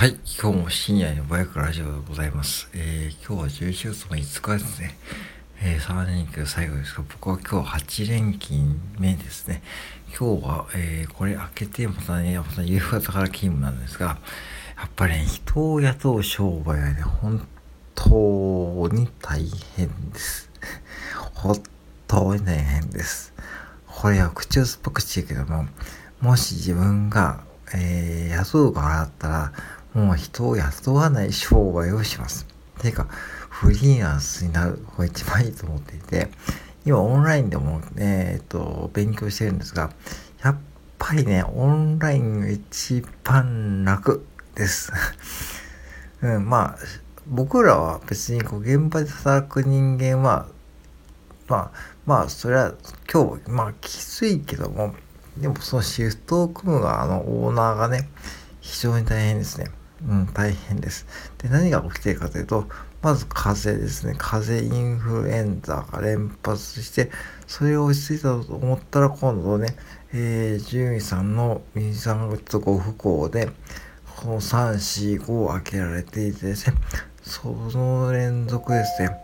はい、今日も深夜のバイクラジオでございます。えー、今日は11月の5日ですね。えー、3連休最後ですが、僕は今日8連勤目ですね。今日は、えー、これ開けてまたね、また夕方から勤務なんですが、やっぱりね、人を雇う商売はね、本当に大変です。本当に大変です。これは口を酸っぱくしてるけども、もし自分が、えー、雇う側だったら、もう人を雇わない商売をします。ていうか、フリーランスになる方が一番いいと思っていて、今オンラインでもね、えっと、勉強してるんですが、やっぱりね、オンラインが一番楽です。うん、まあ、僕らは別にこう現場で働く人間は、まあ、まあ、それは今日、まあ、きついけども、でもそのシフトを組む側のオーナーがね、非常に大変ですね。うん、大変です。で、何が起きているかというと、まず風邪ですね。風邪、インフルエンザが連発して、それを落ち着いたと思ったら、今度ね、えー、獣医さんの右さんがちょっとご不幸で、この3、4、5を開けられていてですね、その連続ですね。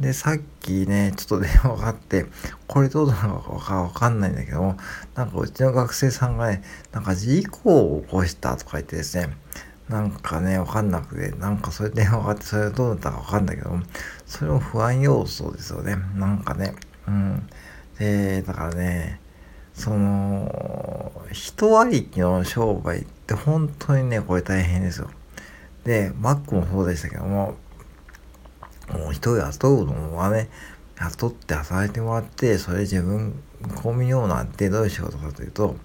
で、さっきね、ちょっと電話があって、これどうなのかわかんないんだけども、なんかうちの学生さんがね、なんか事故を起こしたとか言ってですね、なんかね、わかんなくて、なんかそれ電話があって、それはどうだったかわかんないけど、それも不安要素ですよね。なんかね。うん。で、だからね、その、人ありきの商売って本当にね、これ大変ですよ。で、マックもそうでしたけども、もう人を雇うのはね、雇って働いてもらって、それ自分、コンビニオーナーってどういう仕事かというと、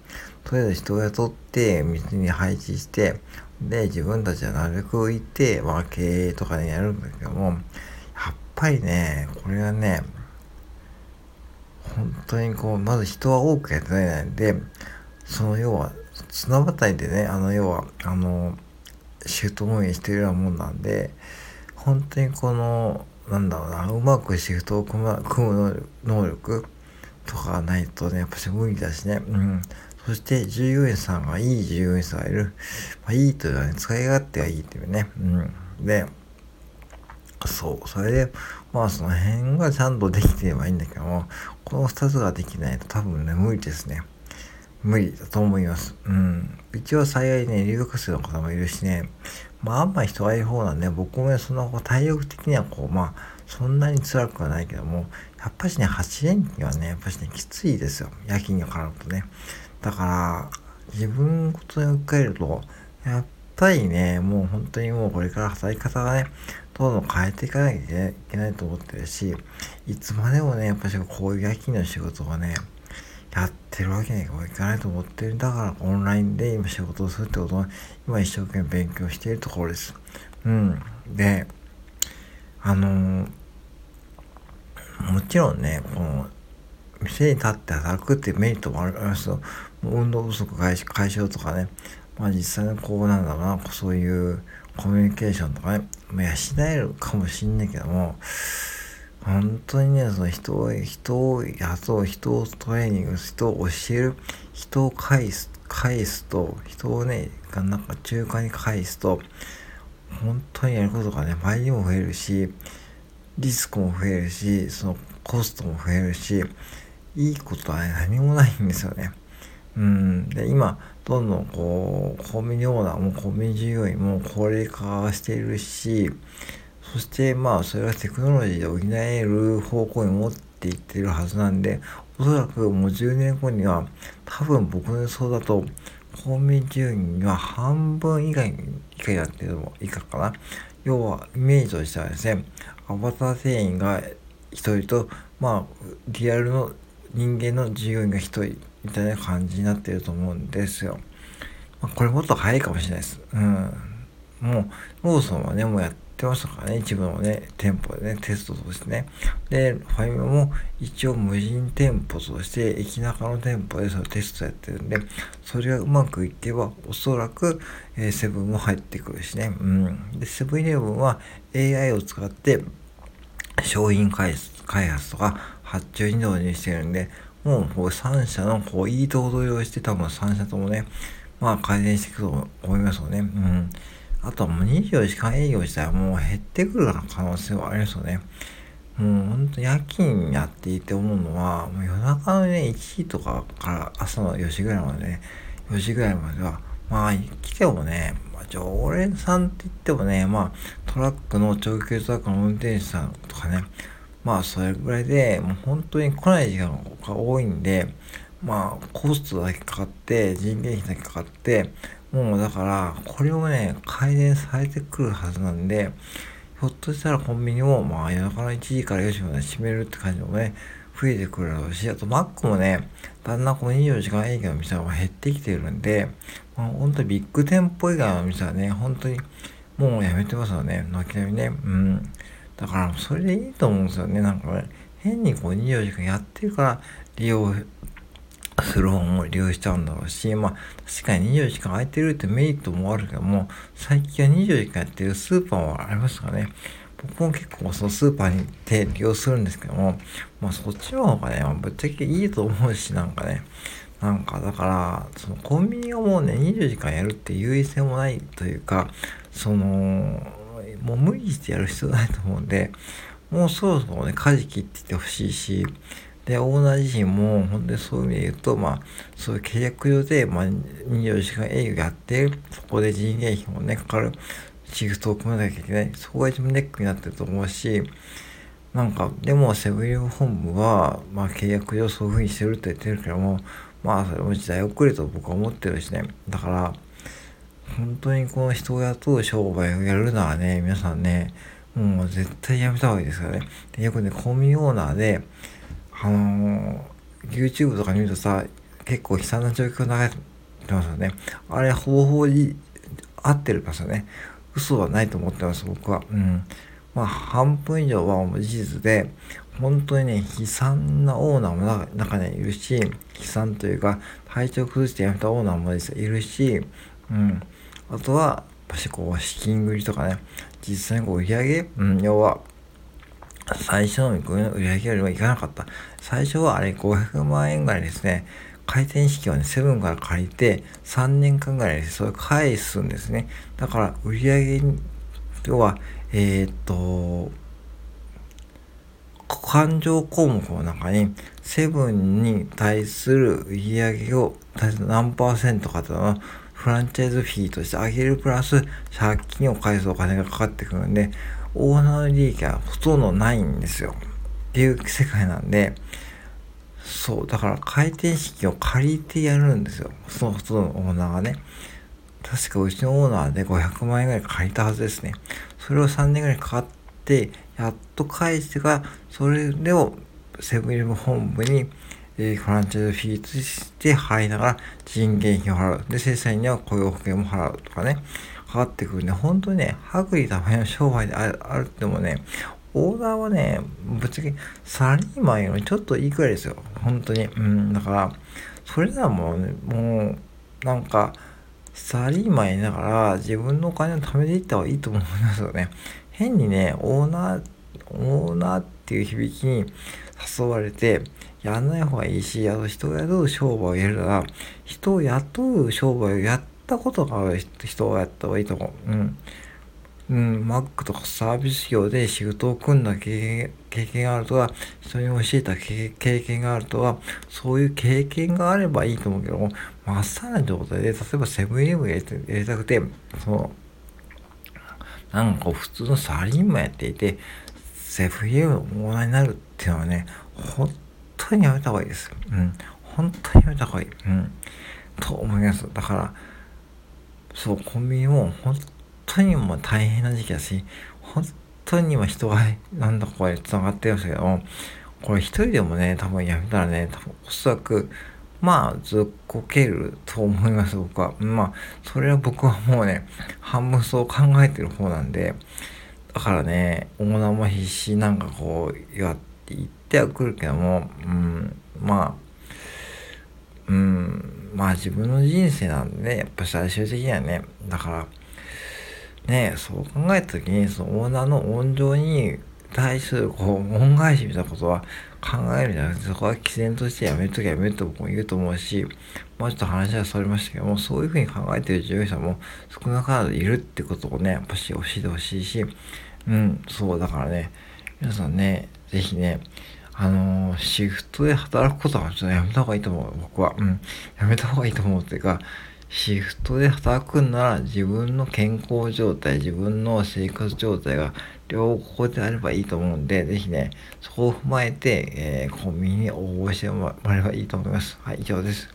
とりあえず人を雇って、道に配置して、で、自分たちはなるべくいて、まあ、経営とかでやるんだけども、やっぱりね、これはね、本当にこう、まず人は多くやってないんで、その要は、綱渡りでね、あの要は、あの、シュート運営してるようなもんなんで、本当にこの、なんだろうな、うまくシフトを組む能力とかないとね、やっぱし無理だしね、うん。そして従業員さんがいい従業員さんがいる。まあ、いいというのはね、使い勝手がいいっていうね。うん。で、そう。それで、まあその辺がちゃんとできてればいいんだけども、この2つができないと多分ね、無理ですね。無理だと思います。うん。一応幸いね、留学生の方もいるしね、まああんまり人がいる方なんで、僕もね、その体力的にはこう、まあ、そんなに辛くはないけども、やっぱしね、8連勤はね、やっぱしね、きついですよ。夜勤が絡むとね。だから、自分ことに置き換えると、やっぱりね、もう本当にもうこれから働き方がね、どんどん変えていかなきゃいけないと思ってるし、いつまでもね、やっぱしこういう夜勤の仕事をね、やってるわけにはいかないと思ってる。だからオンラインで今仕事をするってことは、今一生懸命勉強しているところです。うん。で、あのー、もちろんね、この、店に立って働くっていうメリットもありますと、運動不足解消とかね、まあ実際にこうなんだろうな、そういうコミュニケーションとかね、まあ、養えるかもしんないけども、本当にね、その人を、人を雇う、人をトレーニング、人を教える、人を返す、返すと、人をね、なんか中華に返すと、本当にやることがね、倍にも増えるし、リスクも増えるし、そのコストも増えるし、いいことは、何もないんですよね。うん。で、今、どんどんこう、コンビニオーナーもコンビニ従業員も高齢化しているし、そしてまあ、それはテクノロジーで補える方向に持っていってるはずなんで、おそらくもう10年後には、多分僕の予想だと、コンビニ従業員は半分以外に、以下やってるのもいいかかな。要は、イメージとしてはですね、アバター店員が1人と、まあ、リアルの人間の従業員が1人みたいな感じになってると思うんですよ。まあ、これもっと早いかもしれないです。うん。もう、ローソンはね、もうやってましたからね、一部のね、店舗でね、テストとしてね。で、ファイマも一応無人店舗として、駅中の店舗でそのテストやってるんで、それがうまくいけば、おそらく、えー、セブンも入ってくるしね。うん。で、セブンイレブンは AI を使って、商品開発とか発注に導入してるんで、もうこう3社のこういいとこ取りをして多分3社ともね、まあ改善していくと思いますよね。うん。あとはもう24時間営業自体はもう減ってくる可能性はありますよね。もうほんと夜勤やっていて思うのは、もう夜中のね、1時とかから朝の4時ぐらいまでね、4時ぐらいまでは、まあ、来てもね、まあ、常連さんって言ってもね、まあ、トラックの長距離トラックの運転手さんとかね、まあ、それぐらいで、もう本当に来ない時間が多いんで、まあ、コストだけかかって、人件費だけかかって、もうだから、これをね、改善されてくるはずなんで、ひょっとしたらコンビニも、まあ、夜中の1時から4時まで閉めるって感じもね、増えてくるだろうし、あとマックもね、だんだんこの24時間営業の店が減ってきてるんで、まあ、本当にビッグ店舗以外の店はね、本当にもうやめてますよね、軒並みね。うん。だから、それでいいと思うんですよね。なんか、変にこう24時間やってるから利用する方も利用しちゃうんだろうし、まあ、確かに24時間空いてるってメリットもあるけども、最近は24時間やってるスーパーはありますかね。僕も結構そのスーパーに行って利用するんですけども、まあそっちの方がね、まあ、ぶっちゃけいいと思うし、なんかね、なんかだから、そのコンビニをもうね、20時間やるって優位性もないというか、その、もう無理してやる必要ないと思うんで、もうそろそろね、舵切っていってほしいし、で、オーナー自身も、本当にそういう意味で言うと、まあ、そういう契約上で、まあ、24時間営業やって、そこで人件費もね、かかる。シフトを組まなきゃいけない。そこが一番ネックになってると思うし、なんか、でも、セブンイレブン本部は、まあ、契約上そういうふうにしてるって言ってるけども、まあ、それも時代遅れと僕は思ってるしね。だから、本当にこの人を雇う商売をやるのはね、皆さんね、もう絶対やめた方がいいですからね。よくね、コンビニオーナーで、あのー、YouTube とか見るとさ、結構悲惨な状況が流れてますよね。あれ、方法に合ってるますよね。嘘はないと思ってます、僕は。うん。まあ、半分以上は事実で、本当にね、悲惨なオーナーも中にいるし、悲惨というか、体調崩して辞めたオーナーもいるし、うん。あとは、やっぱしこう、資金繰りとかね、実際にこう、売り上げ、うん、要は、最初の売り上げよりもいかなかった。最初はあれ500万円ぐらいですね。回転式をね、セブンから借りて、3年間ぐらいでそれ返すんですね。だから、売り上げ要は、えー、っと、勘定項目の中に、セブンに対する売り上げを何パーセントかというのは、フランチャイズフィーとして上げるプラス、借金を返すお金がかかってくるんで、オーナーの利益はほとんどないんですよ。っていう世界なんで、そう、だから回転式を借りてやるんですよ。そのほとんどのオーナーがね。確かうちのオーナーで500万円ぐらい借りたはずですね。それを3年ぐらいかかって、やっと返してから、それをセブンイレブン本部に、えー、フランチャイズフィーとして払いながら人件費を払う。で、正社員には雇用保険も払うとかね、かかってくるね。本当にね、薄利多売の商売であるってもね、オーダーはね、ぶっちゃけサラリーマンよりちょっといいくらいですよ。本当に。うん、だから、それならもうね、もう、なんか、サラリーマンやながら自分のお金を貯めていった方がいいと思いますよね。変にね、オーナー、オーナーっていう響きに誘われて、やんない方がいいし、あと人を雇う商売をやるなら、人を雇う商売をやったことがある人をやった方がいいと思う。うん。うん、マックとかサービス業で仕事を組んだ経験があるとは、人に教えた経験があるとは、そういう経験があればいいと思うけども、まっさらな状態で、例えばセブンイレブンやりたくて、その、なんか普通のサラリーマンやっていて、セブンイレブンのオーナーになるっていうのはね、本当にやめた方がいいです。うん。本当にやめた方がいい。うん。と思います。だから、そう、コンビニも本当にもう大変な時期だし、本当に今人がなんだこれ繋がってるんですけども、これ一人でもね、多分やめたらね、多分おそらく、まあ、ずっこけると思います、僕は。まあ、それは僕はもうね、半分そう考えてる方なんで、だからね、オーナーも必死なんかこう、言ってって言ってはくるけども、うん、まあ、うん、まあ自分の人生なんでね、やっぱ最終的にはね、だから、ねそう考えた時にそのオーナーの温情に対するこう恩返しみたいなことは考えるんじゃなくてそこは毅然としてやめときゃやめると僕も言うと思うしもうちょっと話はそれましたけどもそういうふうに考えてる従業員さんも少なからずいるってことをねやっぱし教えてほしいしうんそうだからね皆さんね是非ねあのー、シフトで働くことはちょっとやめた方がいいと思う僕はうんやめた方がいいと思うっていうかシフトで働くなら自分の健康状態、自分の生活状態が両方であればいいと思うんで、ぜひね、そこを踏まえて、えー、コンビニに応募してもらえればいいと思います。はい、以上です。